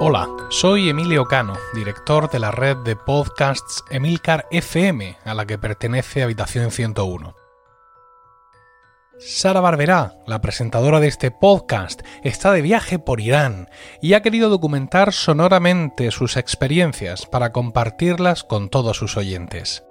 Hola, soy Emilio Cano, director de la red de podcasts Emilcar FM, a la que pertenece Habitación 101. Sara Barberá, la presentadora de este podcast, está de viaje por Irán y ha querido documentar sonoramente sus experiencias para compartirlas con todos sus oyentes.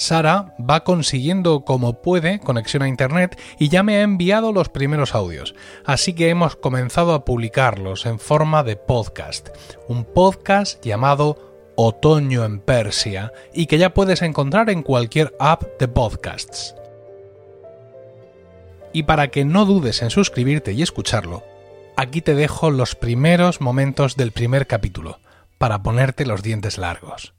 Sara va consiguiendo como puede conexión a Internet y ya me ha enviado los primeros audios, así que hemos comenzado a publicarlos en forma de podcast, un podcast llamado Otoño en Persia y que ya puedes encontrar en cualquier app de podcasts. Y para que no dudes en suscribirte y escucharlo, aquí te dejo los primeros momentos del primer capítulo, para ponerte los dientes largos.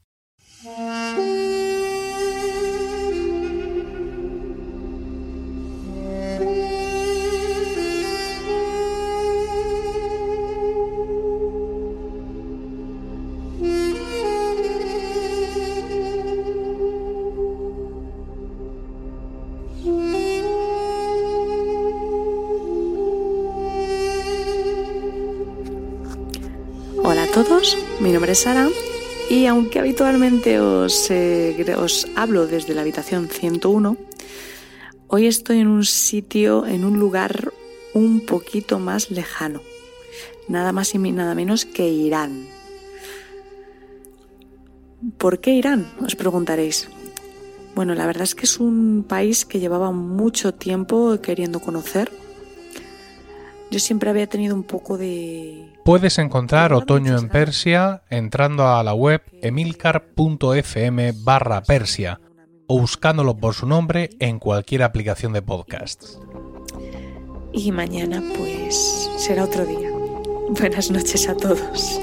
Todos, mi nombre es Sara y aunque habitualmente os, eh, os hablo desde la habitación 101, hoy estoy en un sitio, en un lugar un poquito más lejano, nada más y nada menos que Irán. ¿Por qué Irán? Os preguntaréis. Bueno, la verdad es que es un país que llevaba mucho tiempo queriendo conocer. Yo siempre había tenido un poco de... Puedes encontrar Otoño en Persia entrando a la web emilcar.fm barra Persia o buscándolo por su nombre en cualquier aplicación de podcasts. Y mañana pues será otro día. Buenas noches a todos.